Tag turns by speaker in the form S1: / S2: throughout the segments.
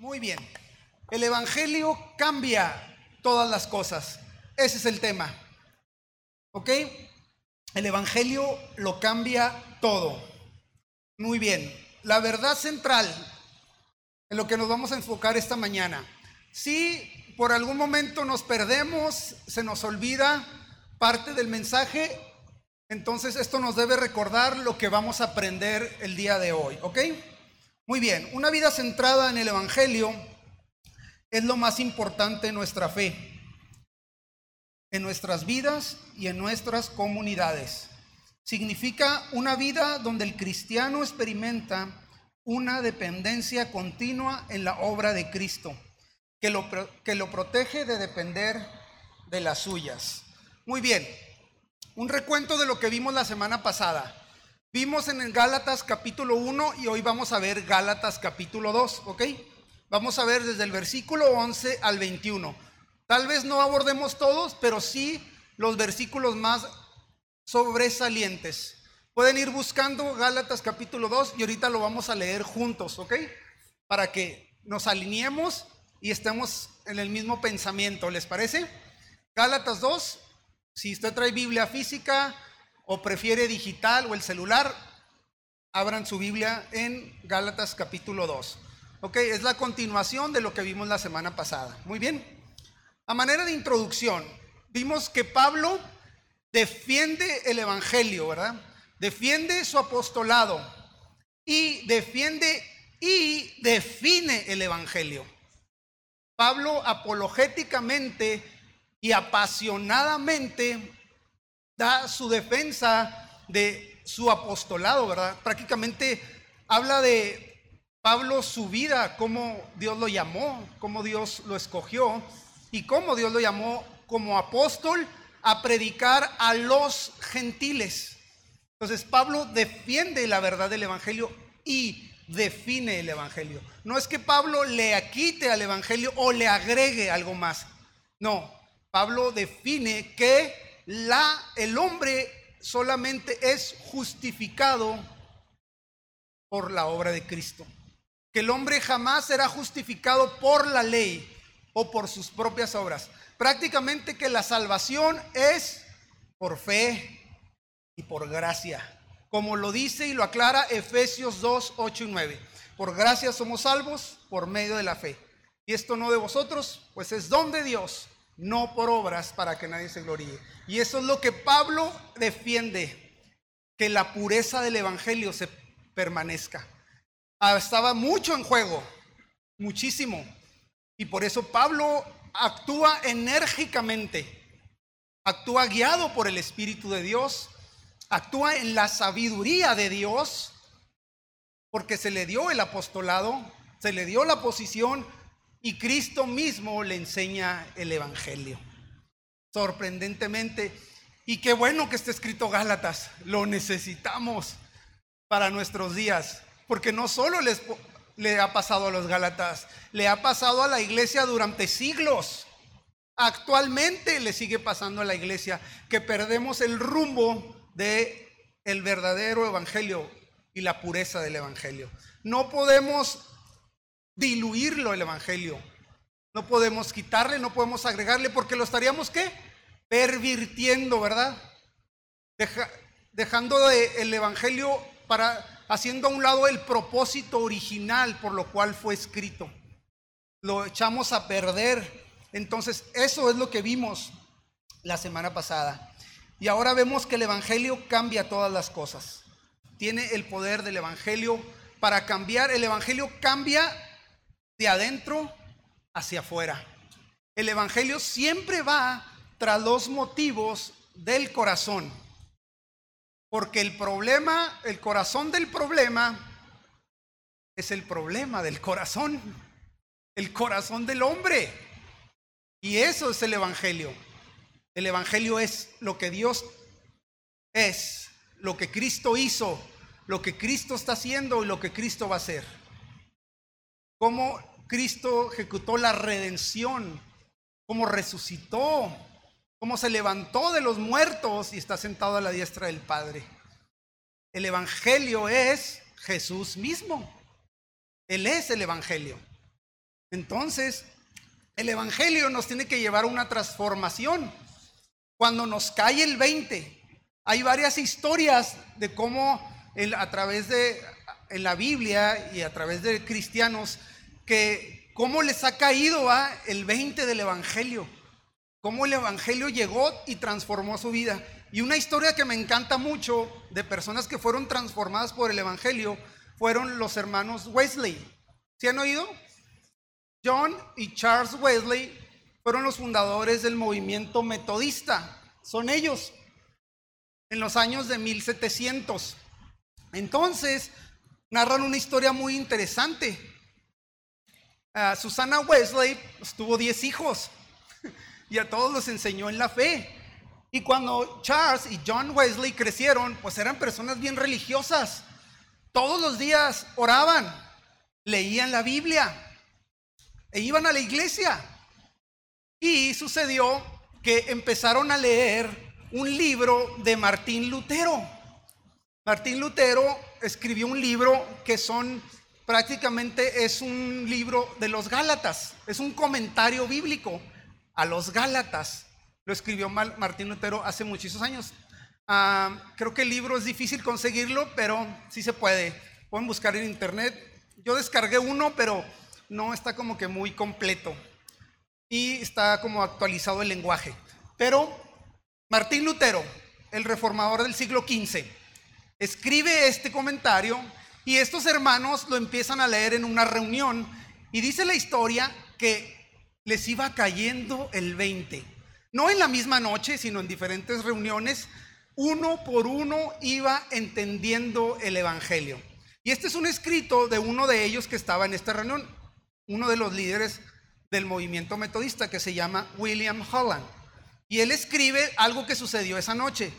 S1: Muy bien. El Evangelio cambia todas las cosas. Ese es el tema. ¿Ok? El Evangelio lo cambia todo. Muy bien. La verdad central en lo que nos vamos a enfocar esta mañana. Si por algún momento nos perdemos, se nos olvida parte del mensaje, entonces esto nos debe recordar lo que vamos a aprender el día de hoy. ¿Ok? Muy bien. Una vida centrada en el Evangelio es lo más importante en nuestra fe, en nuestras vidas y en nuestras comunidades. Significa una vida donde el cristiano experimenta una dependencia continua en la obra de Cristo, que lo, que lo protege de depender de las suyas. Muy bien, un recuento de lo que vimos la semana pasada. Vimos en el Gálatas capítulo 1 y hoy vamos a ver Gálatas capítulo 2, ¿ok? Vamos a ver desde el versículo 11 al 21. Tal vez no abordemos todos, pero sí los versículos más sobresalientes. Pueden ir buscando Gálatas capítulo 2 y ahorita lo vamos a leer juntos, ¿ok? Para que nos alineemos y estemos en el mismo pensamiento, ¿les parece? Gálatas 2, si usted trae Biblia física o prefiere digital o el celular, abran su Biblia en Gálatas capítulo 2. Ok, es la continuación de lo que vimos la semana pasada. Muy bien. A manera de introducción, vimos que Pablo defiende el Evangelio, ¿verdad? Defiende su apostolado y defiende y define el Evangelio. Pablo apologéticamente y apasionadamente da su defensa de su apostolado, ¿verdad? Prácticamente habla de Pablo su vida, cómo Dios lo llamó, cómo Dios lo escogió y cómo Dios lo llamó como apóstol a predicar a los gentiles. Entonces Pablo defiende la verdad del Evangelio y define el Evangelio. No es que Pablo le quite al Evangelio o le agregue algo más. No, Pablo define que la, el hombre solamente es justificado por la obra de Cristo que el hombre jamás será justificado por la ley o por sus propias obras. Prácticamente que la salvación es por fe y por gracia, como lo dice y lo aclara Efesios 2, 8 y 9. Por gracia somos salvos por medio de la fe. Y esto no de vosotros, pues es don de Dios, no por obras para que nadie se gloríe. Y eso es lo que Pablo defiende, que la pureza del Evangelio se permanezca. Ah, estaba mucho en juego, muchísimo. Y por eso Pablo actúa enérgicamente, actúa guiado por el Espíritu de Dios, actúa en la sabiduría de Dios, porque se le dio el apostolado, se le dio la posición y Cristo mismo le enseña el Evangelio. Sorprendentemente, y qué bueno que esté escrito Gálatas, lo necesitamos para nuestros días. Porque no solo les, le ha pasado a los Gálatas, le ha pasado a la iglesia durante siglos. Actualmente le sigue pasando a la iglesia que perdemos el rumbo de el verdadero evangelio y la pureza del evangelio. No podemos diluirlo el evangelio. No podemos quitarle, no podemos agregarle porque lo estaríamos qué? Pervirtiendo, ¿verdad? dejando de el evangelio para haciendo a un lado el propósito original por lo cual fue escrito. Lo echamos a perder. Entonces, eso es lo que vimos la semana pasada. Y ahora vemos que el Evangelio cambia todas las cosas. Tiene el poder del Evangelio para cambiar. El Evangelio cambia de adentro hacia afuera. El Evangelio siempre va tras los motivos del corazón. Porque el problema, el corazón del problema es el problema del corazón, el corazón del hombre. Y eso es el Evangelio. El Evangelio es lo que Dios es, lo que Cristo hizo, lo que Cristo está haciendo y lo que Cristo va a hacer. Cómo Cristo ejecutó la redención, cómo resucitó, cómo se levantó de los muertos y está sentado a la diestra del Padre. El Evangelio es Jesús mismo. Él es el Evangelio. Entonces, el Evangelio nos tiene que llevar a una transformación. Cuando nos cae el 20, hay varias historias de cómo a través de en la Biblia y a través de cristianos que cómo les ha caído el 20 del Evangelio, cómo el Evangelio llegó y transformó su vida. Y una historia que me encanta mucho de personas que fueron transformadas por el Evangelio fueron los hermanos Wesley. ¿Se han oído? John y Charles Wesley fueron los fundadores del movimiento metodista. Son ellos en los años de 1700. Entonces, narran una historia muy interesante. Uh, Susana Wesley pues, tuvo 10 hijos y a todos los enseñó en la fe. Y cuando Charles y John Wesley crecieron, pues eran personas bien religiosas. Todos los días oraban, leían la Biblia, e iban a la iglesia. Y sucedió que empezaron a leer un libro de Martín Lutero. Martín Lutero escribió un libro que son prácticamente es un libro de los Gálatas, es un comentario bíblico a los Gálatas. Lo escribió Martín Lutero hace muchísimos años. Ah, creo que el libro es difícil conseguirlo, pero sí se puede. Pueden buscar en internet. Yo descargué uno, pero no está como que muy completo y está como actualizado el lenguaje. Pero Martín Lutero, el reformador del siglo XV, escribe este comentario y estos hermanos lo empiezan a leer en una reunión y dice la historia que les iba cayendo el 20. No en la misma noche, sino en diferentes reuniones, uno por uno iba entendiendo el Evangelio. Y este es un escrito de uno de ellos que estaba en esta reunión uno de los líderes del movimiento metodista que se llama William Holland. Y él escribe algo que sucedió esa noche,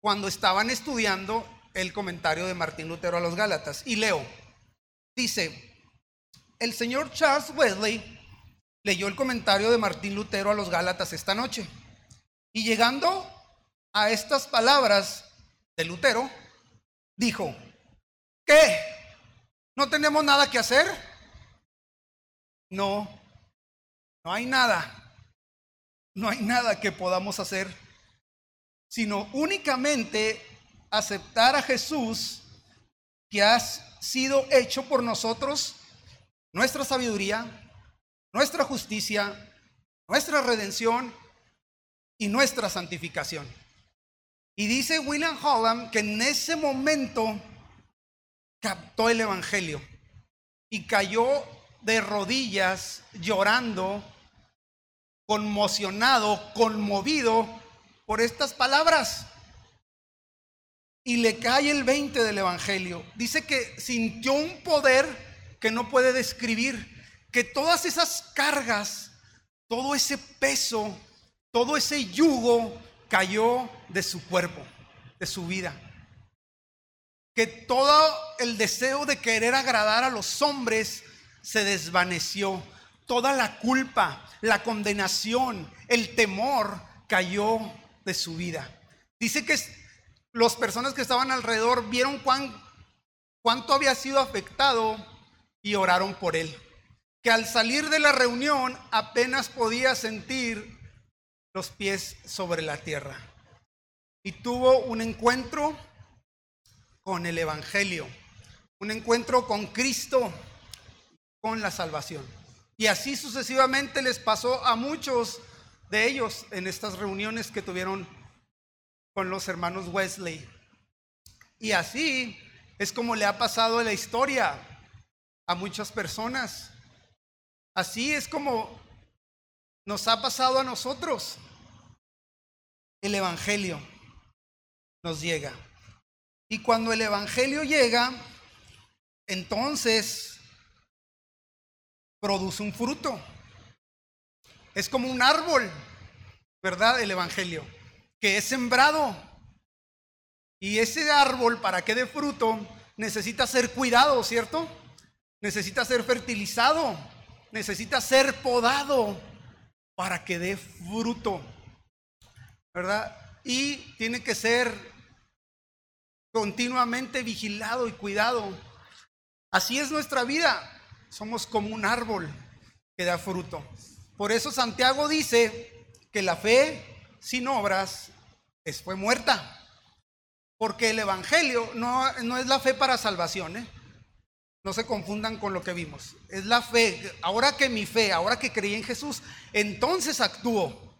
S1: cuando estaban estudiando el comentario de Martín Lutero a los Gálatas. Y leo, dice, el señor Charles Wesley leyó el comentario de Martín Lutero a los Gálatas esta noche. Y llegando a estas palabras de Lutero, dijo, ¿qué? ¿No tenemos nada que hacer? No, no hay nada. No hay nada que podamos hacer, sino únicamente aceptar a Jesús que ha sido hecho por nosotros, nuestra sabiduría, nuestra justicia, nuestra redención y nuestra santificación. Y dice William Holland que en ese momento captó el Evangelio y cayó de rodillas, llorando, conmocionado, conmovido por estas palabras. Y le cae el 20 del Evangelio. Dice que sintió un poder que no puede describir, que todas esas cargas, todo ese peso, todo ese yugo cayó de su cuerpo, de su vida. Que todo el deseo de querer agradar a los hombres se desvaneció. Toda la culpa, la condenación, el temor cayó de su vida. Dice que las personas que estaban alrededor vieron cuán, cuánto había sido afectado y oraron por él. Que al salir de la reunión apenas podía sentir los pies sobre la tierra. Y tuvo un encuentro con el Evangelio, un encuentro con Cristo con la salvación. Y así sucesivamente les pasó a muchos de ellos en estas reuniones que tuvieron con los hermanos Wesley. Y así es como le ha pasado la historia a muchas personas. Así es como nos ha pasado a nosotros. El Evangelio nos llega. Y cuando el Evangelio llega, entonces produce un fruto. Es como un árbol, ¿verdad? El Evangelio, que es sembrado. Y ese árbol, para que dé fruto, necesita ser cuidado, ¿cierto? Necesita ser fertilizado, necesita ser podado para que dé fruto, ¿verdad? Y tiene que ser continuamente vigilado y cuidado. Así es nuestra vida somos como un árbol. que da fruto. Por eso Santiago dice que la fe sin obras es, fue muerta. Porque el Evangelio no, no es la fe para salvación, ¿eh? No se confundan con lo que vimos. Es la fe. Ahora que mi fe, ahora que creí en Jesús, entonces actúo.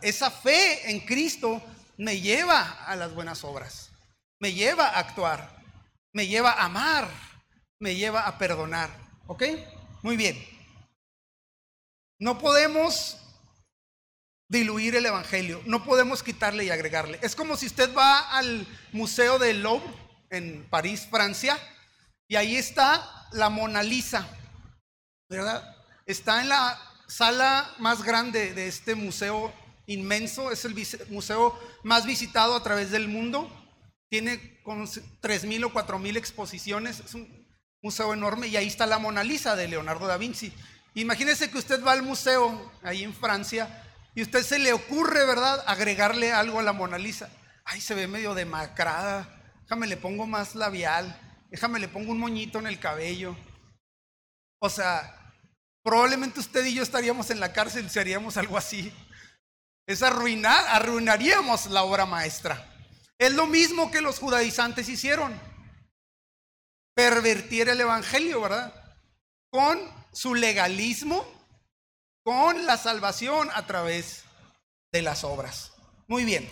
S1: Esa fe en Cristo me lleva a las buenas obras. Me lleva a actuar. Me lleva a amar. Me lleva a perdonar. ¿Ok? Muy bien. No podemos diluir el Evangelio. No podemos quitarle y agregarle. Es como si usted va al Museo del Louvre en París, Francia y ahí está la Mona Lisa, ¿verdad? Está en la sala más grande de este museo inmenso, es el museo más visitado a través del mundo. Tiene como 3.000 o 4.000 exposiciones, es un museo enorme y ahí está la Mona Lisa de Leonardo da Vinci. Imagínese que usted va al museo ahí en Francia y usted se le ocurre, ¿verdad?, agregarle algo a la Mona Lisa. Ay, se ve medio demacrada, déjame le pongo más labial déjame le pongo un moñito en el cabello. O sea, probablemente usted y yo estaríamos en la cárcel si haríamos algo así. Es arruinar, arruinaríamos la obra maestra. Es lo mismo que los judaizantes hicieron. Pervertir el evangelio, ¿verdad? Con su legalismo, con la salvación a través de las obras. Muy bien.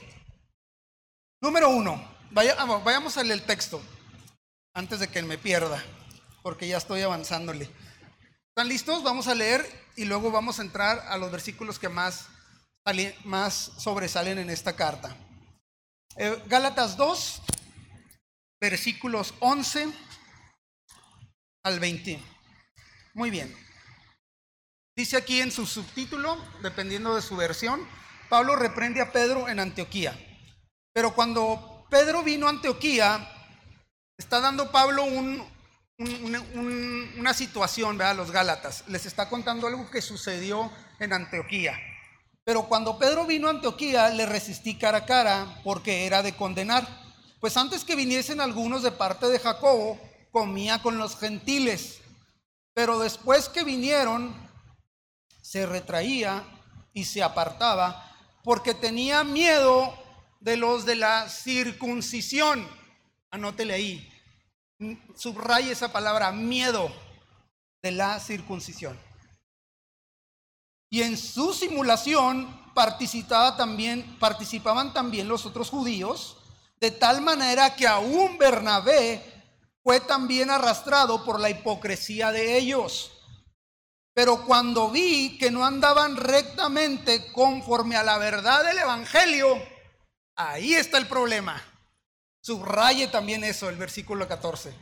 S1: Número uno, vayamos a leer el texto antes de que me pierda, porque ya estoy avanzándole. ¿Están listos? Vamos a leer y luego vamos a entrar a los versículos que más, más sobresalen en esta carta. Eh, Gálatas 2, versículos 11 al 20. Muy bien. Dice aquí en su subtítulo, dependiendo de su versión, Pablo reprende a Pedro en Antioquía. Pero cuando Pedro vino a Antioquía, está dando Pablo una situación, a los Gálatas. Les está contando algo que sucedió en Antioquía. Pero cuando Pedro vino a Antioquía, le resistí cara a cara porque era de condenar. Pues antes que viniesen algunos de parte de Jacobo, comía con los gentiles. Pero después que vinieron, se retraía y se apartaba porque tenía miedo de los de la circuncisión Anótele ahí. Subraye esa palabra, miedo de la circuncisión. Y en su simulación participaba también, participaban también los otros judíos, de tal manera que aún Bernabé fue también arrastrado por la hipocresía de ellos. Pero cuando vi que no andaban rectamente conforme a la verdad del Evangelio, ahí está el problema. Subraye también eso, el versículo 14.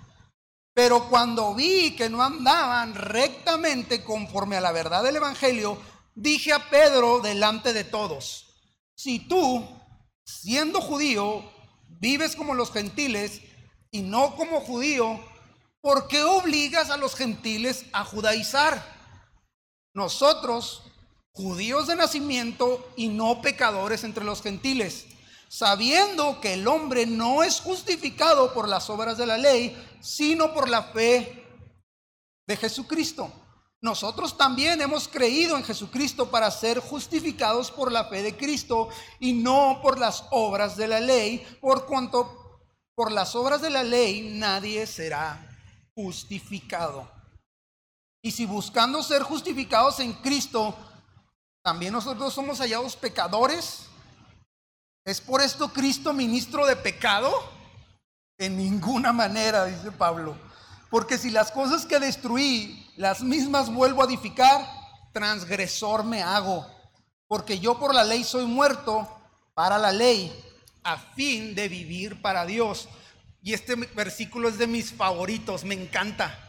S1: Pero cuando vi que no andaban rectamente conforme a la verdad del Evangelio, dije a Pedro delante de todos, si tú, siendo judío, vives como los gentiles y no como judío, ¿por qué obligas a los gentiles a judaizar? Nosotros, judíos de nacimiento y no pecadores entre los gentiles sabiendo que el hombre no es justificado por las obras de la ley, sino por la fe de Jesucristo. Nosotros también hemos creído en Jesucristo para ser justificados por la fe de Cristo y no por las obras de la ley, por cuanto por las obras de la ley nadie será justificado. Y si buscando ser justificados en Cristo, también nosotros somos hallados pecadores, ¿Es por esto Cristo ministro de pecado? En ninguna manera, dice Pablo. Porque si las cosas que destruí, las mismas vuelvo a edificar, transgresor me hago. Porque yo por la ley soy muerto para la ley, a fin de vivir para Dios. Y este versículo es de mis favoritos, me encanta.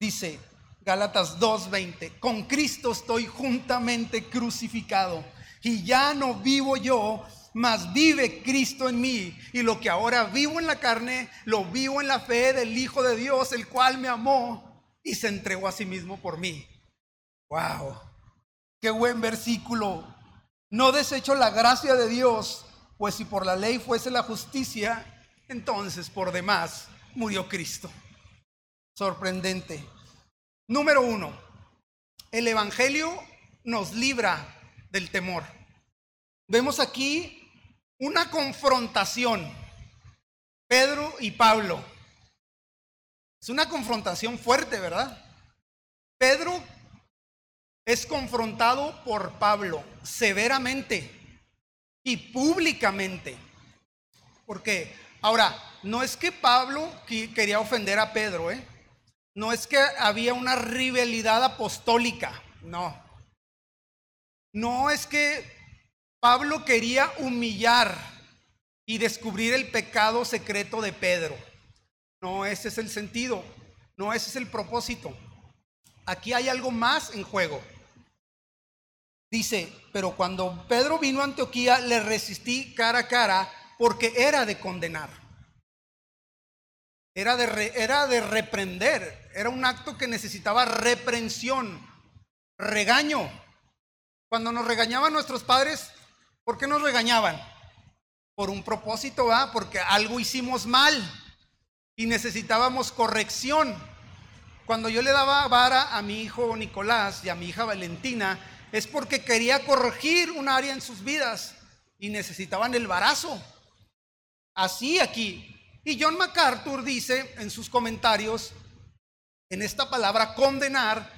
S1: Dice Gálatas 2:20, con Cristo estoy juntamente crucificado y ya no vivo yo, mas vive Cristo en mí. Y lo que ahora vivo en la carne, lo vivo en la fe del Hijo de Dios, el cual me amó y se entregó a sí mismo por mí. Wow, qué buen versículo. No desecho la gracia de Dios, pues si por la ley fuese la justicia, entonces por demás murió Cristo. Sorprendente. Número uno, el Evangelio nos libra del temor. Vemos aquí una confrontación, Pedro y Pablo. Es una confrontación fuerte, ¿verdad? Pedro es confrontado por Pablo severamente y públicamente. Porque, ahora, no es que Pablo quería ofender a Pedro, ¿eh? No es que había una rivalidad apostólica, no. No es que Pablo quería humillar y descubrir el pecado secreto de Pedro. No, ese es el sentido, no ese es el propósito. Aquí hay algo más en juego. Dice, pero cuando Pedro vino a Antioquía le resistí cara a cara porque era de condenar. Era de, era de reprender. Era un acto que necesitaba reprensión, regaño. Cuando nos regañaban nuestros padres, ¿por qué nos regañaban? Por un propósito, ¿va? Porque algo hicimos mal y necesitábamos corrección. Cuando yo le daba vara a mi hijo Nicolás y a mi hija Valentina, es porque quería corregir un área en sus vidas y necesitaban el varazo. Así aquí. Y John MacArthur dice en sus comentarios, en esta palabra condenar,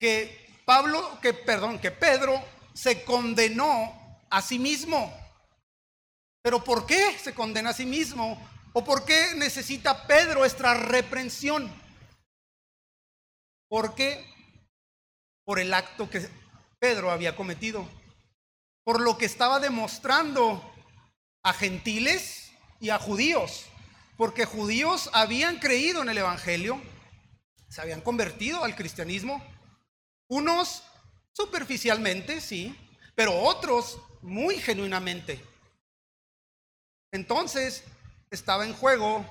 S1: que Pablo, que perdón, que Pedro se condenó a sí mismo. Pero ¿por qué se condena a sí mismo? ¿O por qué necesita Pedro esta reprensión? Porque por el acto que Pedro había cometido, por lo que estaba demostrando a gentiles y a judíos, porque judíos habían creído en el Evangelio, se habían convertido al cristianismo, unos superficialmente, sí, pero otros muy genuinamente. Entonces estaba en juego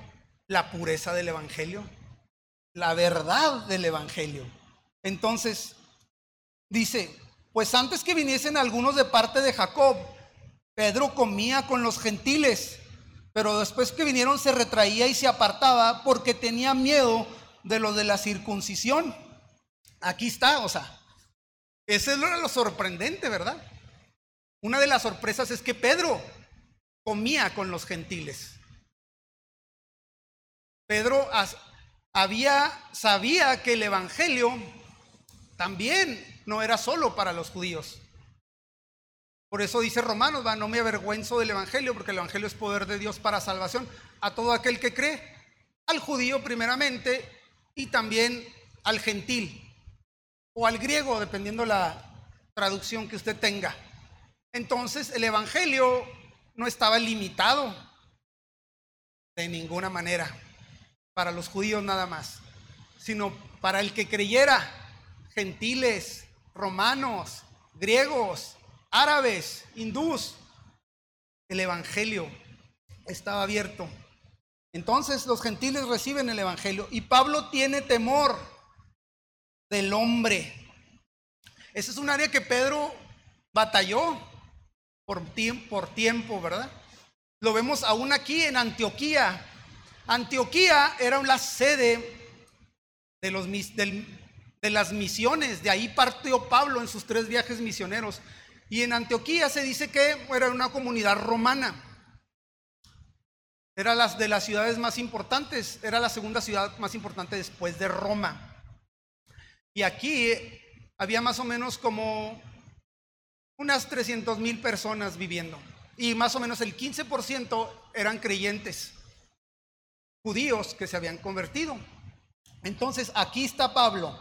S1: la pureza del Evangelio, la verdad del Evangelio. Entonces, dice, pues antes que viniesen algunos de parte de Jacob, Pedro comía con los gentiles, pero después que vinieron se retraía y se apartaba porque tenía miedo de lo de la circuncisión. Aquí está, o sea, ese es lo sorprendente, ¿verdad? Una de las sorpresas es que Pedro comía con los gentiles. Pedro había, sabía que el Evangelio también no era solo para los judíos. Por eso dice Romanos, va, no me avergüenzo del Evangelio, porque el Evangelio es poder de Dios para salvación a todo aquel que cree, al judío primeramente y también al gentil o al griego, dependiendo la traducción que usted tenga. Entonces el Evangelio no estaba limitado de ninguna manera para los judíos nada más, sino para el que creyera, gentiles, romanos, griegos, árabes, hindús. El Evangelio estaba abierto. Entonces los gentiles reciben el Evangelio y Pablo tiene temor del hombre. Ese es un área que Pedro batalló por tiempo, por tiempo, ¿verdad? Lo vemos aún aquí en Antioquía. Antioquía era la sede de los, de las misiones. De ahí partió Pablo en sus tres viajes misioneros. Y en Antioquía se dice que era una comunidad romana. Era las de las ciudades más importantes, era la segunda ciudad más importante después de Roma. Y aquí había más o menos como unas 300 mil personas viviendo. Y más o menos el 15% eran creyentes, judíos que se habían convertido. Entonces aquí está Pablo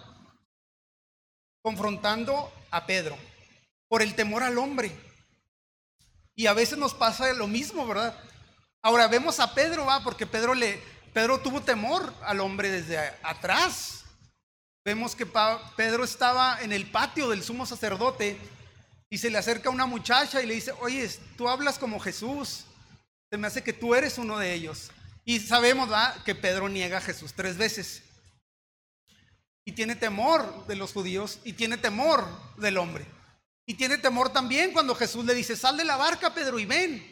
S1: confrontando a Pedro por el temor al hombre. Y a veces nos pasa lo mismo, ¿verdad? Ahora vemos a Pedro, va, porque Pedro le Pedro tuvo temor al hombre desde atrás. Vemos que Pedro estaba en el patio del sumo sacerdote y se le acerca una muchacha y le dice, oye, tú hablas como Jesús, se me hace que tú eres uno de ellos. Y sabemos ¿va? que Pedro niega a Jesús tres veces y tiene temor de los judíos y tiene temor del hombre. Y tiene temor también cuando Jesús le dice, sal de la barca, Pedro, y ven,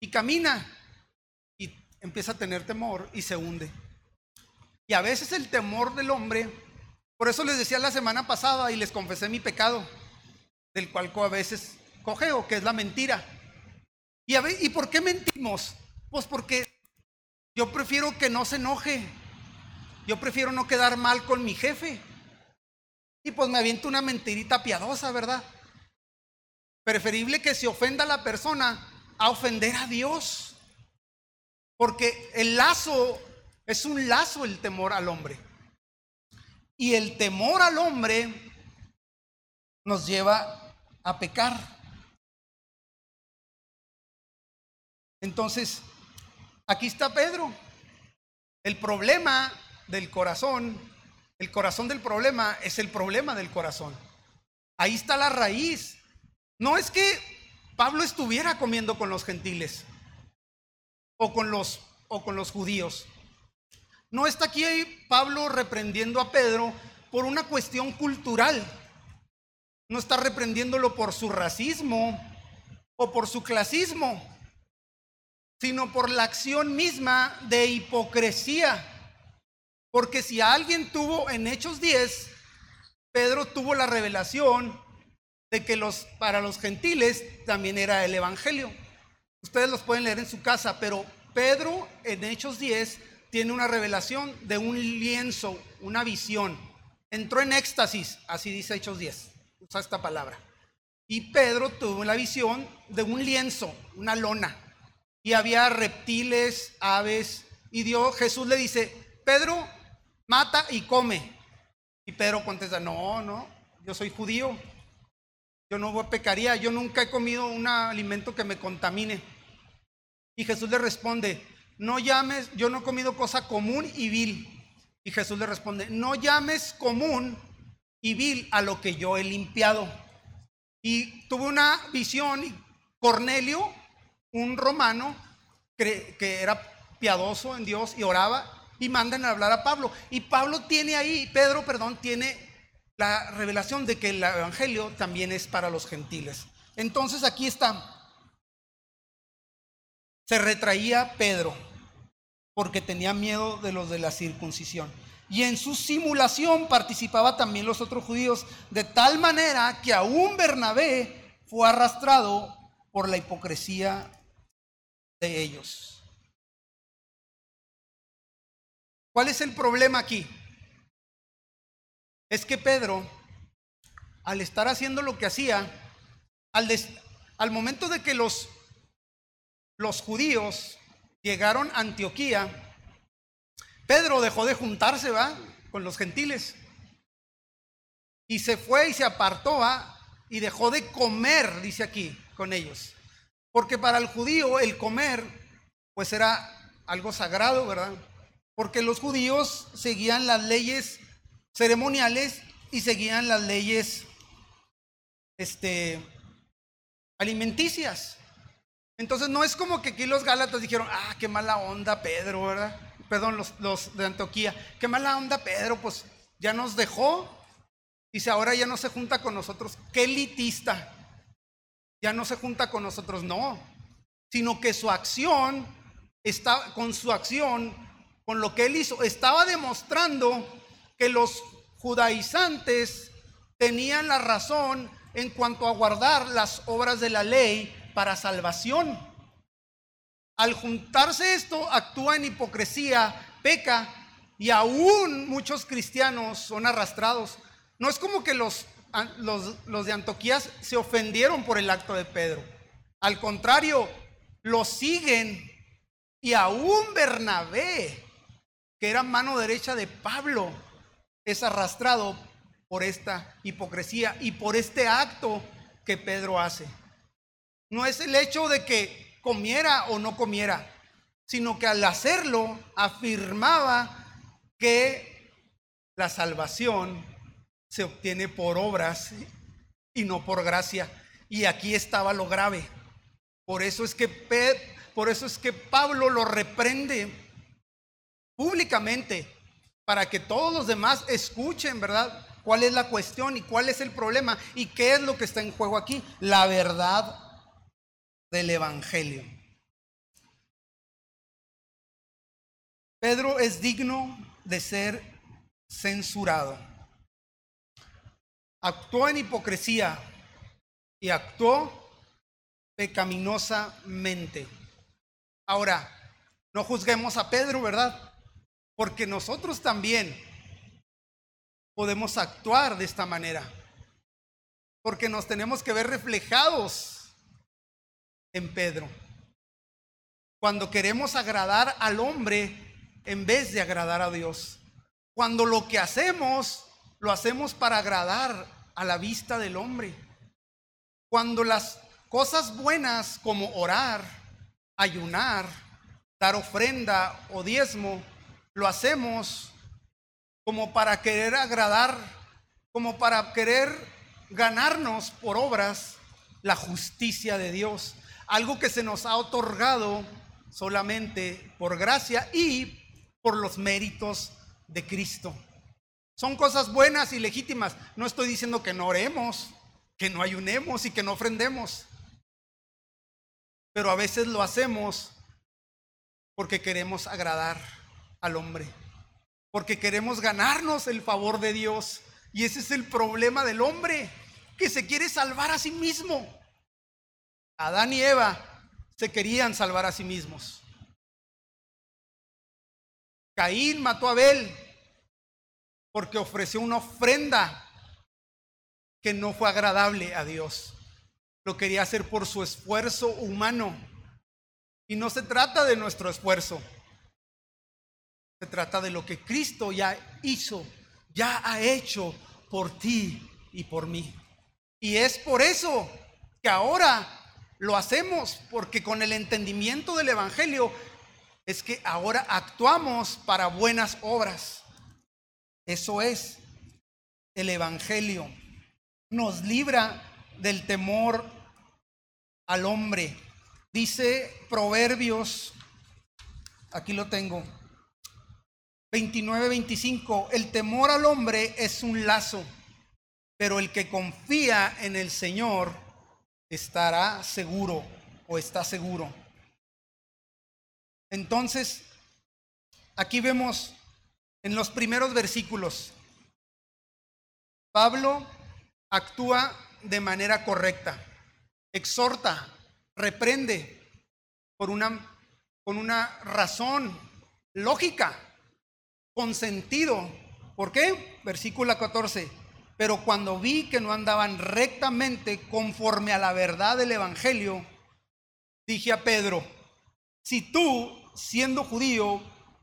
S1: y camina. Y empieza a tener temor y se hunde. Y a veces el temor del hombre Por eso les decía la semana pasada y les confesé mi pecado, del cual a veces cogeo, que es la mentira. ¿Y, a ver, ¿Y por qué mentimos? Pues porque yo prefiero que no se enoje. Yo prefiero no quedar mal con mi jefe. Y pues me aviento una mentirita piadosa, ¿verdad? Preferible que se ofenda a la persona a ofender a Dios. Porque el lazo es un lazo el temor al hombre. Y el temor al hombre nos lleva a pecar. Entonces, aquí está Pedro. El problema del corazón, el corazón del problema es el problema del corazón. Ahí está la raíz. No es que Pablo estuviera comiendo con los gentiles o con los, con los judíos. No está aquí Pablo reprendiendo a Pedro por una cuestión cultural. No está reprendiéndolo por su racismo o por su clasismo, sino por la acción misma de hipocresía. Porque si alguien tuvo en Hechos 10, Pedro tuvo la revelación de que los para los gentiles también era el evangelio. Ustedes los pueden leer en su casa, pero Pedro en Hechos 10 tiene una revelación de un lienzo, una visión. Entró en éxtasis, así dice Hechos 10, usa esta palabra. Y Pedro tuvo la visión de un lienzo, una lona. Y había reptiles, aves. Y Dios, Jesús le dice, Pedro, mata y come. Y Pedro contesta, no, no, yo soy judío. Yo no pecaría, yo nunca he comido un alimento que me contamine. Y Jesús le responde, no llames, yo no he comido cosa común y vil. Y Jesús le responde, no llames común y vil a lo que yo he limpiado. Y tuve una visión, Cornelio, un romano, que, que era piadoso en Dios y oraba, y mandan a hablar a Pablo. Y Pablo tiene ahí, Pedro, perdón, tiene la revelación de que el Evangelio también es para los gentiles. Entonces aquí está, se retraía Pedro porque tenía miedo de los de la circuncisión. Y en su simulación participaban también los otros judíos, de tal manera que aún Bernabé fue arrastrado por la hipocresía de ellos. ¿Cuál es el problema aquí? Es que Pedro, al estar haciendo lo que hacía, al, al momento de que los los judíos llegaron a Antioquía, Pedro dejó de juntarse, ¿va? Con los gentiles. Y se fue y se apartó, ¿va? Y dejó de comer, dice aquí, con ellos. Porque para el judío el comer, pues era algo sagrado, ¿verdad? Porque los judíos seguían las leyes ceremoniales y seguían las leyes este, alimenticias. Entonces no es como que aquí los Gálatas dijeron, ah, qué mala onda Pedro, ¿verdad? Perdón, los, de Antioquía, qué mala onda Pedro, pues ya nos dejó. Dice, ahora ya no se junta con nosotros. Qué elitista. Ya no se junta con nosotros, no. Sino que su acción, está, con su acción, con lo que él hizo, estaba demostrando que los judaizantes tenían la razón en cuanto a guardar las obras de la ley para salvación. Al juntarse esto, actúa en hipocresía, peca y aún muchos cristianos son arrastrados. No es como que los, los, de Antoquías se ofendieron por el acto de Pedro. Al contrario, lo siguen y aún Bernabé, que era mano derecha de Pablo, es arrastrado por esta hipocresía y por este acto que Pedro hace. No es el hecho de que comiera o no comiera, sino que al hacerlo afirmaba que la salvación se obtiene por obras y no por gracia. Y aquí estaba lo grave. Por eso es que por eso es que Pablo lo reprende públicamente para que todos los demás escuchen, ¿verdad? ¿Cuál es la cuestión y cuál es el problema y qué es lo que está en juego aquí? La verdad del Evangelio. Pedro es digno de ser censurado. actuó en hipocresía y actuó pecaminosamente. Ahora, no juzguemos a Pedro, ¿verdad? Porque nosotros también podemos actuar de esta manera. Porque nos tenemos que ver reflejados en Pedro. Cuando queremos agradar al hombre en vez de agradar a Dios. Cuando lo que hacemos lo hacemos para agradar a la vista del hombre. Cuando las cosas buenas como orar, ayunar, dar ofrenda o diezmo, lo hacemos como para querer agradar, como para querer ganarnos por obras la justicia de Dios, algo que se nos ha otorgado solamente por gracia y por los méritos de Cristo. Son cosas buenas y legítimas. No estoy diciendo que no oremos, que no ayunemos y que no ofrendemos. Pero a veces lo hacemos porque queremos agradar al hombre, porque queremos ganarnos el favor de Dios. Y ese es el problema del hombre, que se quiere salvar a sí mismo. Adán y Eva se querían salvar a sí mismos. Caín mató a Abel porque ofreció una ofrenda que no fue agradable a Dios. Lo quería hacer por su esfuerzo humano. Y no se trata de nuestro esfuerzo. Se trata de lo que Cristo ya hizo, ya ha hecho por ti y por mí. Y es por eso que ahora lo hacemos, porque con el entendimiento del Evangelio es que ahora actuamos para buenas obras. Eso es el Evangelio. Nos libra del temor al hombre. Dice Proverbios, aquí lo tengo, 29-25, el temor al hombre es un lazo, pero el que confía en el Señor estará seguro o está seguro. Entonces, aquí vemos en los primeros versículos, Pablo actúa de manera correcta, exhorta, reprende por una, con una razón lógica, con sentido. ¿Por qué? Versículo 14. Pero cuando vi que no andaban rectamente conforme a la verdad del Evangelio, dije a Pedro, si tú, siendo judío,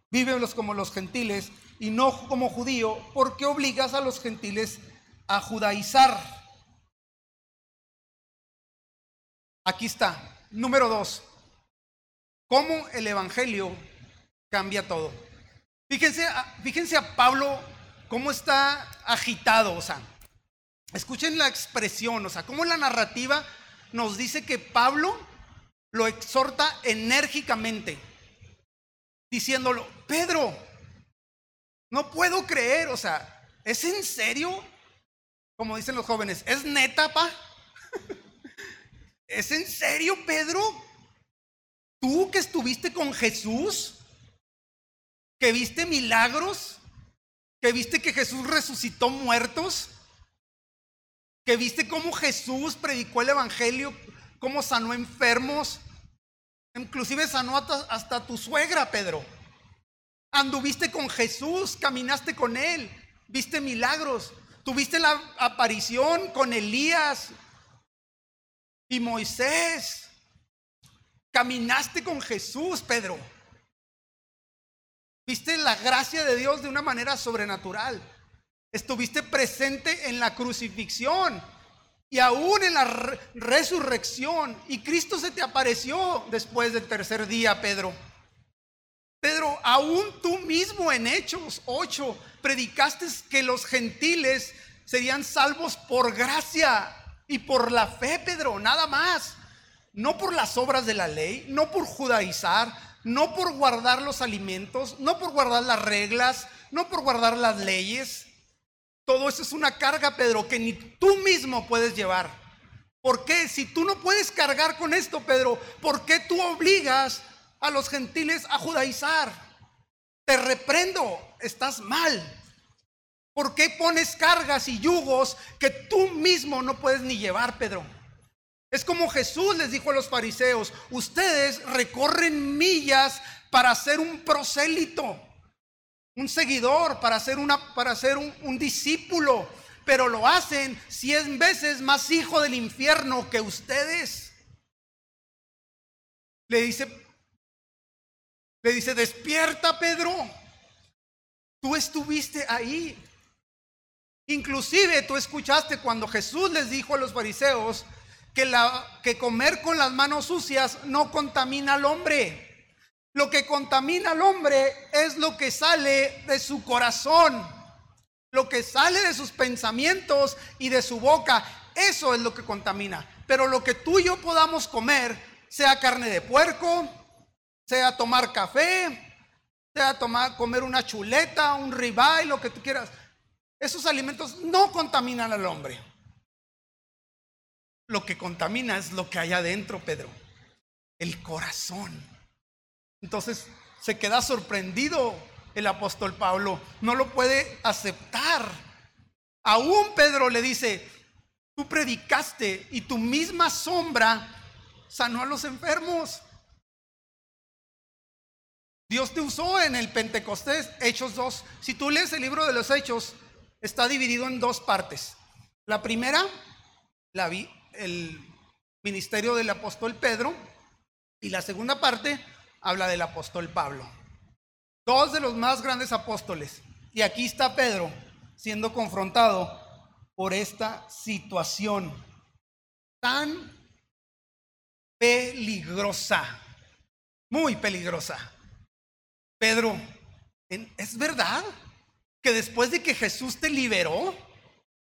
S1: vives como los gentiles, y no como judío, ¿por qué obligas a los gentiles a judaizar? Aquí está. Número dos. ¿Cómo el Evangelio cambia todo? Fíjense, fíjense a Pablo cómo está agitado, o sea, escuchen la expresión, o sea, cómo la narrativa nos dice que Pablo lo exhorta enérgicamente, diciéndolo, Pedro, no puedo creer, o sea, ¿es en serio? Como dicen los jóvenes, ¿es neta, pa? ¿Es en serio, Pedro? ¿Tú que estuviste con Jesús? ¿Que viste milagros? ¿Que viste que Jesús resucitó muertos? ¿Que viste cómo Jesús predicó el Evangelio? ¿Cómo sanó enfermos? Inclusive sanó hasta, hasta tu suegra, Pedro. Anduviste con Jesús, caminaste con Él, viste milagros, tuviste la aparición con Elías y Moisés. Caminaste con Jesús, Pedro. Viste la gracia de Dios de una manera sobrenatural. Estuviste presente en la crucifixión y aún en la resurrección. Y Cristo se te apareció después del tercer día, Pedro. Pedro, aún tú mismo en Hechos 8 predicaste que los gentiles serían salvos por gracia y por la fe, Pedro, nada más. No por las obras de la ley, no por judaizar, no por guardar los alimentos, no por guardar las reglas, no por guardar las leyes. Todo eso es una carga, Pedro, que ni tú mismo puedes llevar. ¿Por qué? Si tú no puedes cargar con esto, Pedro, ¿por qué tú obligas a los gentiles a judaizar. Te reprendo, estás mal. ¿Por qué pones cargas y yugos que tú mismo no puedes ni llevar, Pedro? Es como Jesús les dijo a los fariseos, ustedes recorren millas para ser un prosélito, un seguidor, para ser, una, para un, un discípulo, pero lo hacen cien veces más hijo del infierno que ustedes. Le dice, le dice, despierta Pedro, tú estuviste ahí. Inclusive tú escuchaste cuando Jesús les dijo a los fariseos que, comer con las manos sucias no contamina al hombre. Lo que contamina al hombre es lo que sale de su corazón, lo que sale de sus pensamientos y de su boca. Eso es lo que contamina. Pero lo que tú y yo podamos comer, sea carne de puerco, sea tomar café, sea tomar, comer una chuleta, un ribeye, lo que tú quieras, esos alimentos no contaminan al hombre. Lo que contamina es lo que hay adentro, Pedro. El corazón. Entonces se queda sorprendido el apóstol Pablo. No lo puede aceptar. Aún Pedro le dice, tú predicaste y tu misma sombra sanó a los enfermos. Dios te usó en el Pentecostés, Hechos 2. Si tú lees el libro de los Hechos, está dividido en dos partes. La primera, la vi, el ministerio del apóstol Pedro, y la segunda parte habla del apóstol Pablo. Dos de los más grandes apóstoles. Y aquí está Pedro siendo confrontado por esta situación tan peligrosa, muy peligrosa. Pedro, ¿es verdad? que después de que Jesús te liberó,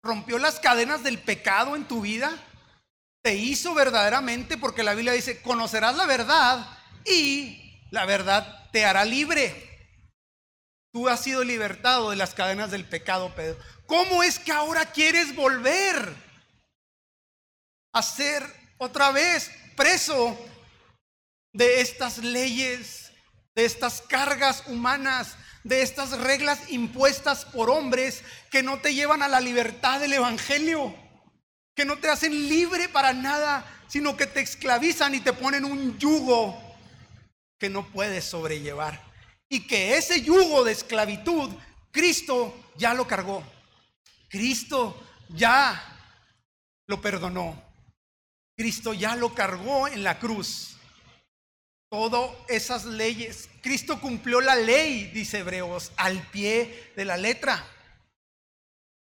S1: rompió las cadenas del pecado en tu vida, te hizo verdaderamente, porque la Biblia dice, conocerás la verdad y la verdad te hará libre. Tú has sido libertado de las cadenas del pecado, Pedro. ¿Cómo es que ahora quieres volver a ser otra vez preso de estas leyes, de estas cargas humanas, de estas reglas impuestas por hombres que no te llevan a la libertad del Evangelio, que no te hacen libre para nada, sino que te esclavizan y te ponen un yugo que no puedes sobrellevar. Y que ese yugo de esclavitud, Cristo ya lo cargó. Cristo ya lo perdonó. Cristo ya lo cargó en la cruz todas esas leyes. Cristo cumplió la ley, dice Hebreos, al pie de la letra.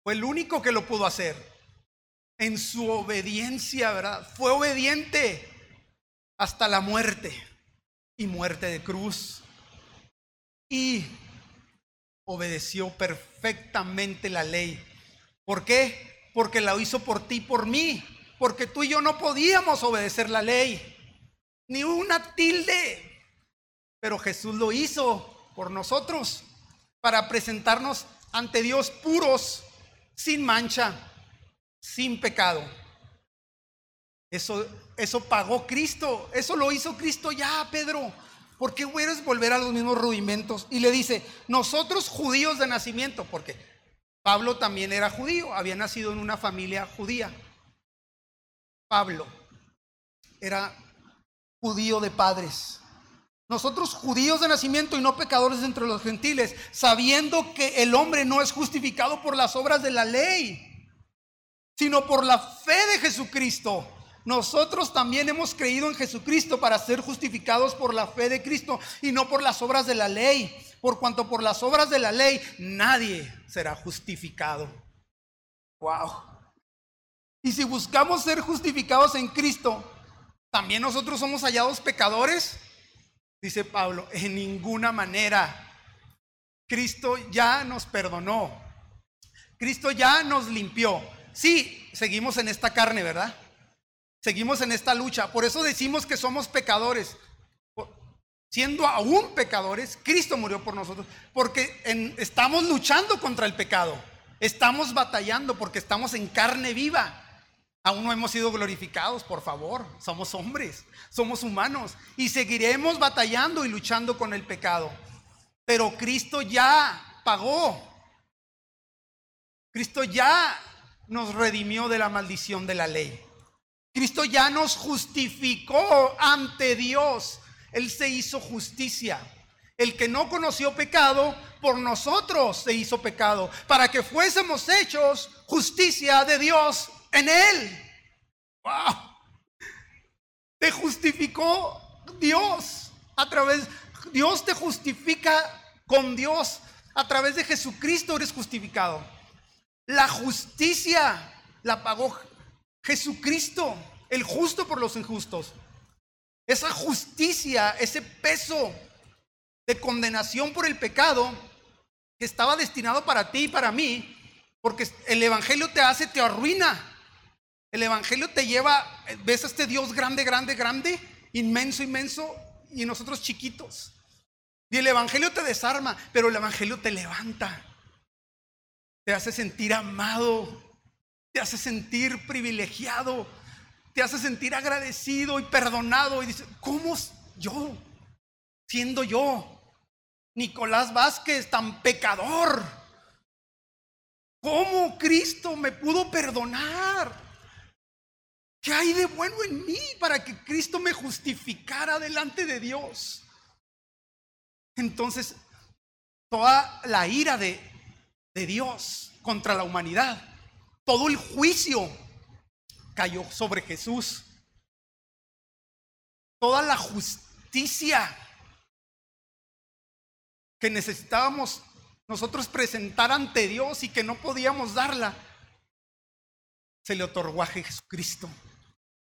S1: Fue el único que lo pudo hacer. En su obediencia, ¿verdad? Fue obediente hasta la muerte y muerte de cruz. Y obedeció perfectamente la ley. ¿Por qué? Porque la hizo por ti por mí. Porque tú y yo no podíamos obedecer la ley ni una tilde. Pero Jesús lo hizo por nosotros, para presentarnos ante Dios puros, sin mancha, sin pecado. Eso, eso pagó Cristo, eso lo hizo Cristo ya, Pedro. ¿Por qué quieres volver a los mismos rudimentos? Y le dice, nosotros judíos de nacimiento, porque Pablo también era judío, había nacido en una familia judía. Pablo era judío de padres. Nosotros judíos de nacimiento y no pecadores entre los gentiles, sabiendo que el hombre no es justificado por las obras de la ley, sino por la fe de Jesucristo. Nosotros también hemos creído en Jesucristo para ser justificados por la fe de Cristo y no por las obras de la ley, por cuanto por las obras de la ley nadie será justificado. Wow. Y si buscamos ser justificados en Cristo, ¿También nosotros somos hallados pecadores? Dice Pablo, en ninguna manera. Cristo ya nos perdonó. Cristo ya nos limpió. Sí, seguimos en esta carne, ¿verdad? Seguimos en esta lucha. Por eso decimos que somos pecadores. Siendo aún pecadores, Cristo murió por nosotros. Porque estamos luchando contra el pecado. Estamos batallando porque estamos en carne viva. Aún no hemos sido glorificados, por favor. Somos hombres, somos humanos y seguiremos batallando y luchando con el pecado. Pero Cristo ya pagó. Cristo ya nos redimió de la maldición de la ley. Cristo ya nos justificó ante Dios. Él se hizo justicia. El que no conoció pecado, por nosotros se hizo pecado, para que fuésemos hechos justicia de Dios en Él. ¡Wow! Te justificó Dios a través, Dios te justifica con Dios. A través de Jesucristo eres justificado. La justicia la pagó Jesucristo, el justo por los injustos. Esa justicia, ese peso de condenación por el pecado que estaba destinado para ti y para mí, porque el Evangelio te hace, te arruina. El Evangelio te lleva, ves a este Dios grande, grande, grande, inmenso, inmenso, y nosotros chiquitos. Y el Evangelio te desarma, pero el Evangelio te levanta. Te hace sentir amado, te hace sentir privilegiado, te hace sentir agradecido y perdonado. Y dices, ¿cómo yo? Siendo yo, Nicolás Vázquez, tan pecador. ¿Cómo Cristo me pudo perdonar? ¿Qué hay de bueno en mí para que Cristo me justificara delante de Dios? Entonces, toda la ira de, de Dios contra la humanidad, todo el juicio cayó sobre Jesús. Toda la justicia que necesitábamos nosotros presentar ante Dios y que no podíamos darla, se le otorgó a Jesucristo.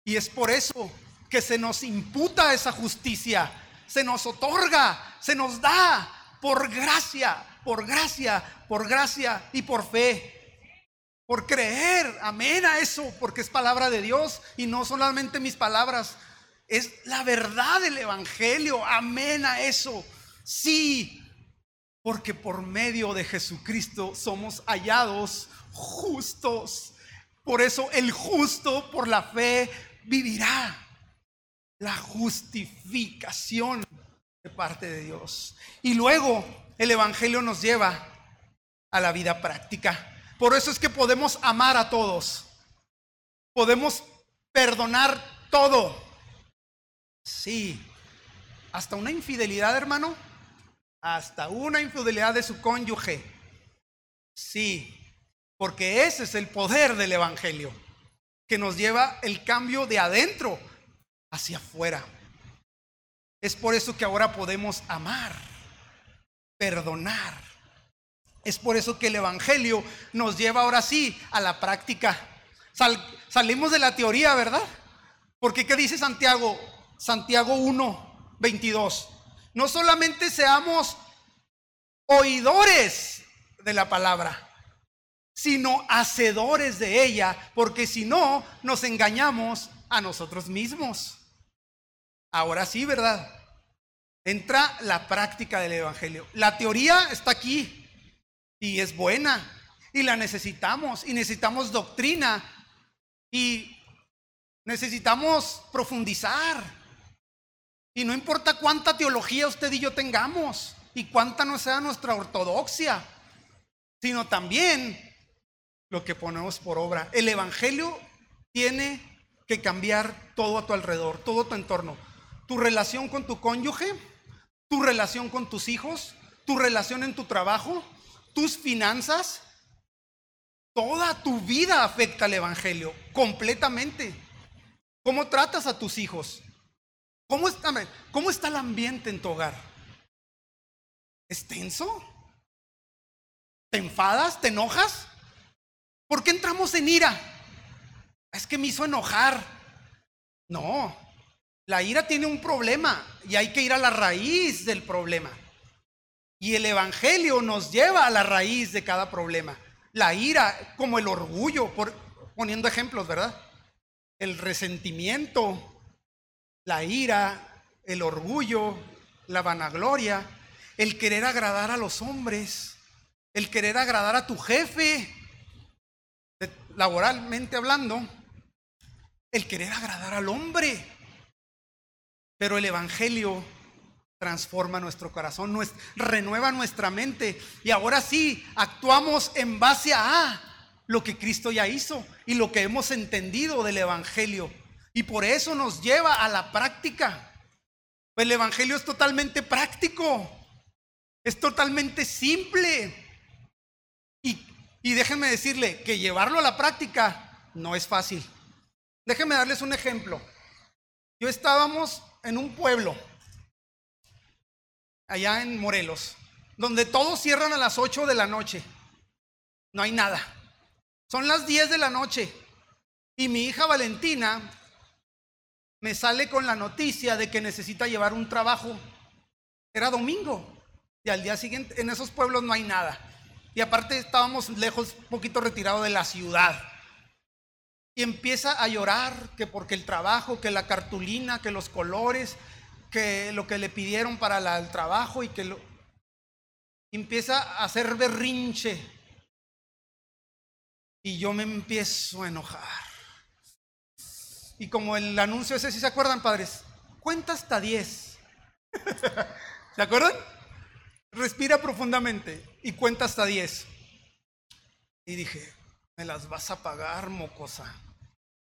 S1: Y es por eso que se nos imputa esa justicia, se nos otorga, se nos da por gracia, por gracia, por gracia y por fe. Por creer, amén a eso, porque es palabra de Dios y no solamente mis palabras, es la verdad del Evangelio, amén a eso. Sí, porque por medio de Jesucristo somos hallados justos. Por eso el justo por la fe vivirá la justificación de parte de Dios. Y luego el Evangelio nos lleva a la vida práctica. Por eso es que podemos amar a todos. Podemos perdonar todo. Sí. Hasta una infidelidad, hermano. Hasta una infidelidad de su cónyuge. Sí. Porque ese es el poder del Evangelio que nos lleva el cambio de adentro hacia afuera. Es por eso que ahora podemos amar, perdonar. Es por eso que el Evangelio nos lleva ahora sí a la práctica. salimos de la teoría, ¿verdad? Porque ¿qué dice Santiago? Santiago 1, 22. No solamente seamos oidores de la palabra, sino hacedores de ella, porque si no, nos engañamos a nosotros mismos. Ahora sí, ¿verdad? Entra la práctica del Evangelio. La teoría está aquí y es buena y la necesitamos y necesitamos doctrina y necesitamos profundizar. Y no importa cuánta teología usted y yo tengamos y cuánta no sea nuestra ortodoxia, sino también lo que ponemos por obra. El Evangelio tiene que cambiar todo a tu alrededor, todo tu entorno. Tu relación con tu cónyuge, tu relación con tus hijos, tu relación en tu trabajo, tus finanzas. Toda tu vida afecta al Evangelio, completamente. ¿Cómo tratas a tus hijos? ¿Cómo está, cómo está el ambiente en tu hogar? ¿Es tenso? ¿Te enfadas? ¿Te enojas? ¿Por qué entramos en ira? Es que me hizo enojar. No, la ira tiene un problema y hay que ir a la raíz del problema. Y el Evangelio nos lleva a la raíz de cada problema. La ira, como el orgullo, por, poniendo ejemplos, ¿verdad? El resentimiento, la ira, el orgullo, la vanagloria, el querer agradar a los hombres, el querer agradar a tu jefe, laboralmente hablando, el querer agradar al hombre. Pero el Evangelio transforma nuestro corazón, renueva nuestra mente y ahora sí actuamos en base a lo que Cristo ya hizo y lo que hemos entendido del Evangelio. Y por eso nos lleva a la práctica. Pues el Evangelio es totalmente práctico, es totalmente simple. Y, y déjenme decirle que llevarlo a la práctica no es fácil. Déjenme darles un ejemplo. Yo estábamos en un pueblo, allá en Morelos, donde todos cierran a las 8 de la noche. No hay nada. Son las 10 de la noche. Y mi hija Valentina me sale con la noticia de que necesita llevar un trabajo. Era domingo. Y al día siguiente, en esos pueblos no hay nada. Y aparte estábamos lejos, un poquito retirado de la ciudad. Y empieza a llorar que porque el trabajo, que la cartulina, que los colores, que lo que le pidieron para el trabajo y que lo... Empieza a hacer berrinche. Y yo me empiezo a enojar. Y como el anuncio ese, si se acuerdan, padres, cuenta hasta 10. ¿Se acuerdan? Respira profundamente y cuenta hasta 10. Y dije, me las vas a pagar, mocosa.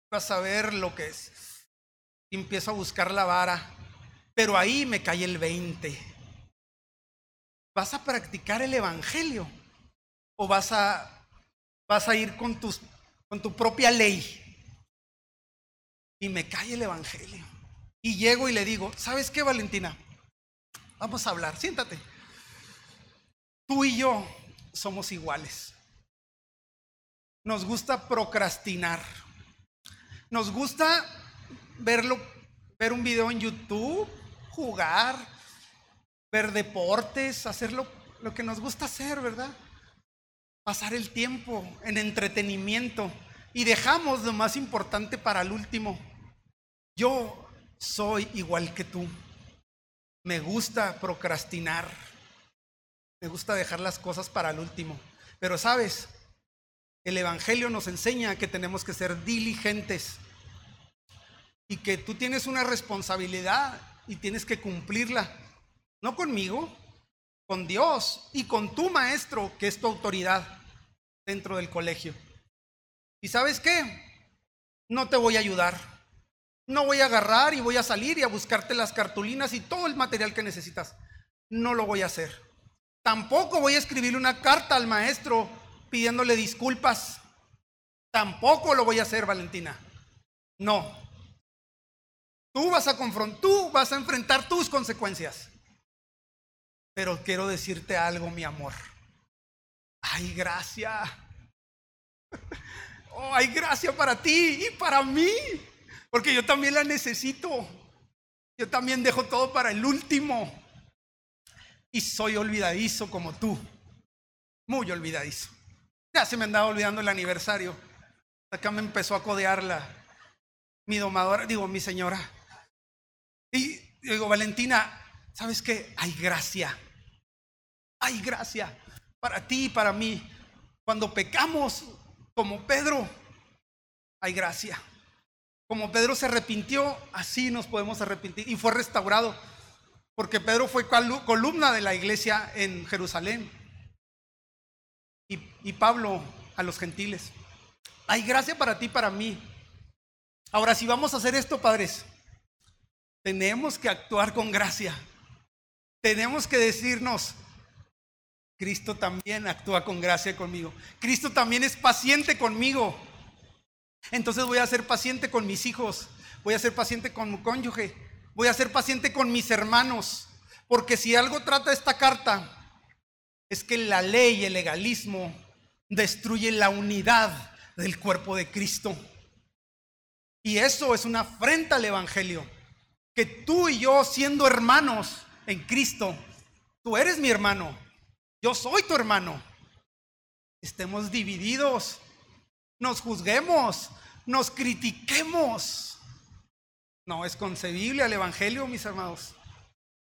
S1: Vas a ver lo que es. Empiezo a buscar la vara. Pero ahí me cae el 20. ¿Vas a practicar el evangelio? ¿O vas a, vas a ir con, tus, con tu propia ley? y me cae el Evangelio. Y llego y le digo, ¿sabes qué, Valentina? Vamos a hablar, siéntate. Tú y yo somos iguales. Nos gusta procrastinar. Nos gusta verlo, ver un video en YouTube, jugar, ver deportes, hacer lo, lo que nos gusta hacer, ¿verdad? Pasar el tiempo en entretenimiento y dejamos lo más importante para el último. Yo soy igual que tú. Me gusta procrastinar. Me gusta dejar las cosas para el último. Pero sabes, el Evangelio nos enseña que tenemos que ser diligentes y que tú tienes una responsabilidad y tienes que cumplirla. No conmigo, con Dios y con tu maestro, que es tu autoridad dentro del colegio. ¿Y sabes qué? No te voy a ayudar. No voy a agarrar y voy a salir y a buscarte las cartulinas y todo el material que necesitas. No lo voy a hacer. Tampoco voy a escribirle una carta al maestro pidiéndole disculpas. Tampoco lo voy a hacer, Valentina. No. Tú vas a confrontar, tú vas a enfrentar tus consecuencias. Pero quiero decirte algo, mi amor. Hay gracia. Oh, hay gracia para ti y para mí. Porque yo también la necesito. Yo también dejo todo para el último. Y soy olvidadizo como tú. Muy olvidadizo. Ya se me andaba olvidando el aniversario. Acá me empezó a codearla. Mi domadora, digo, mi señora. Y digo, Valentina, ¿sabes qué? Hay gracia. Hay gracia para ti y para mí. Cuando pecamos como Pedro, hay gracia. Como Pedro se arrepintió, así nos podemos arrepentir. Y fue restaurado. Porque Pedro fue columna de la iglesia en Jerusalén. Y, Pablo a los gentiles. Hay gracia para ti, para mí. Ahora, si vamos a hacer esto, padres, tenemos que actuar con gracia. Tenemos que decirnos, Cristo también actúa con gracia conmigo. Cristo también es paciente conmigo. Entonces voy a ser paciente con mis hijos, voy a ser paciente con mi cónyuge, voy a ser paciente con mis hermanos, porque si algo trata esta carta es que la ley y el legalismo destruyen la unidad del cuerpo de Cristo. Y eso es una afrenta al Evangelio. Que tú y yo, siendo hermanos en Cristo, tú eres mi hermano, yo soy tu hermano, estemos divididos nos juzguemos, nos critiquemos. No es concebible al Evangelio, mis hermanos.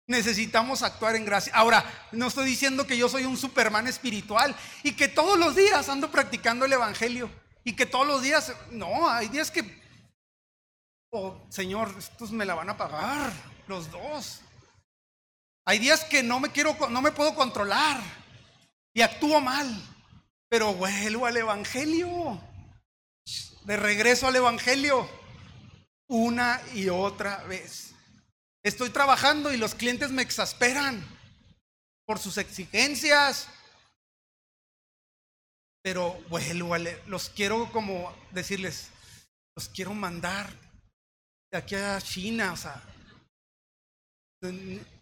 S1: Necesitamos actuar en gracia. Ahora, no estoy diciendo que yo soy un superman espiritual y que todos los días ando practicando el Evangelio y que todos los días, no, hay días que, oh Señor, estos me la van a pagar, los dos. Hay días que no me quiero, no me puedo controlar y actúo mal. Pero vuelvo al Evangelio. De regreso al Evangelio. Una y otra vez. Estoy trabajando y los clientes me exasperan por sus exigencias. Pero vuelvo a los quiero como decirles, los quiero mandar de aquí a China, o sea.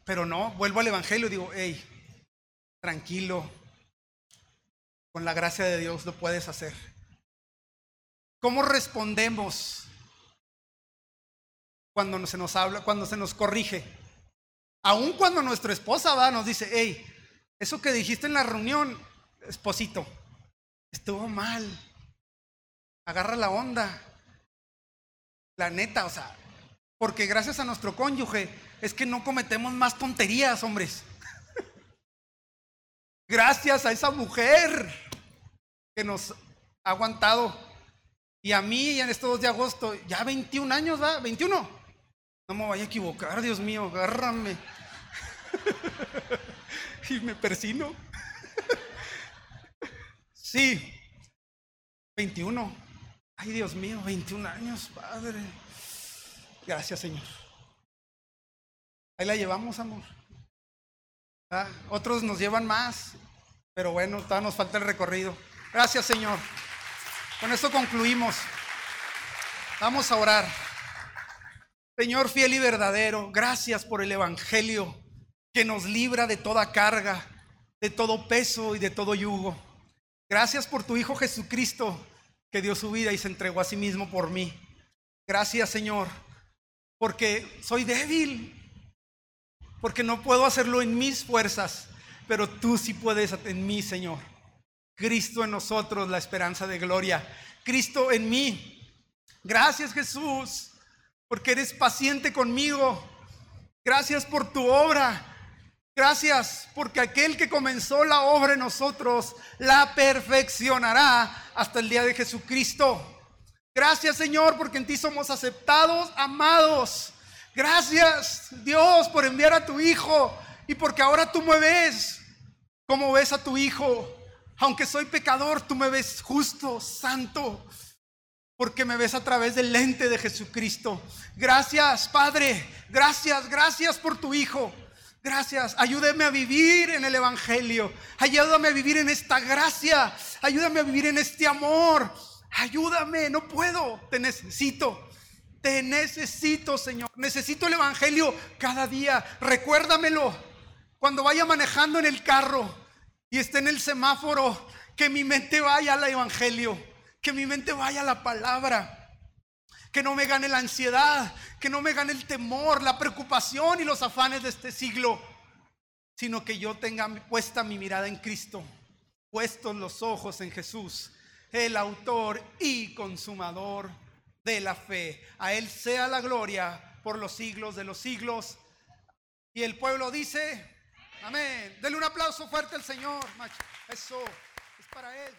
S1: Pero no, vuelvo al Evangelio y digo, hey, tranquilo, con la gracia de Dios lo puedes hacer. ¿Cómo respondemos cuando se nos habla, cuando se nos corrige? Aun cuando nuestra esposa va, nos dice, hey, eso que dijiste en la reunión, esposito, estuvo mal. Agarra la onda. La neta, o sea, porque gracias a nuestro cónyuge es que no cometemos más tonterías, hombres. gracias a esa mujer que nos ha aguantado. Y a mí en estos 2 de agosto, ya 21 años, ¿va? 21. No me vaya a equivocar, Dios mío, agárrame. y me persino. sí, 21. Ay, Dios mío, 21 años, Padre. Gracias, Señor. Ahí la llevamos, amor. Ah, otros nos llevan más, pero bueno, todavía nos falta el recorrido. Gracias, Señor. Con esto concluimos. Vamos a orar. Señor fiel y verdadero, gracias por el Evangelio que nos libra de toda carga, de todo peso y de todo yugo. Gracias por tu Hijo Jesucristo que dio su vida y se entregó a sí mismo por mí. Gracias Señor, porque soy débil, porque no puedo hacerlo en mis fuerzas, pero tú sí puedes en mí, Señor. Cristo en nosotros, la esperanza de gloria. Cristo en mí. Gracias Jesús, porque eres paciente conmigo. Gracias por tu obra. Gracias porque aquel que comenzó la obra en nosotros la perfeccionará hasta el día de Jesucristo. Gracias Señor porque en ti somos aceptados, amados. Gracias Dios por enviar a tu Hijo y porque ahora tú me ves como ves a tu Hijo. Aunque soy pecador, tú me ves justo, santo, porque me ves a través del lente de Jesucristo. Gracias Padre, gracias, gracias por tu Hijo. Gracias, ayúdame a vivir en el Evangelio. Ayúdame a vivir en esta gracia. Ayúdame a vivir en este amor. Ayúdame, no puedo. Te necesito. Te necesito, Señor. Necesito el Evangelio cada día. Recuérdamelo. Cuando vaya manejando en el carro y esté en el semáforo, que mi mente vaya al Evangelio. Que mi mente vaya a la palabra que no me gane la ansiedad, que no me gane el temor, la preocupación y los afanes de este siglo, sino que yo tenga puesta mi mirada en Cristo, puestos los ojos en Jesús, el autor y consumador de la fe. A Él sea la gloria por los siglos de los siglos. Y el pueblo dice, amén. Denle un aplauso fuerte al Señor. Eso es para Él.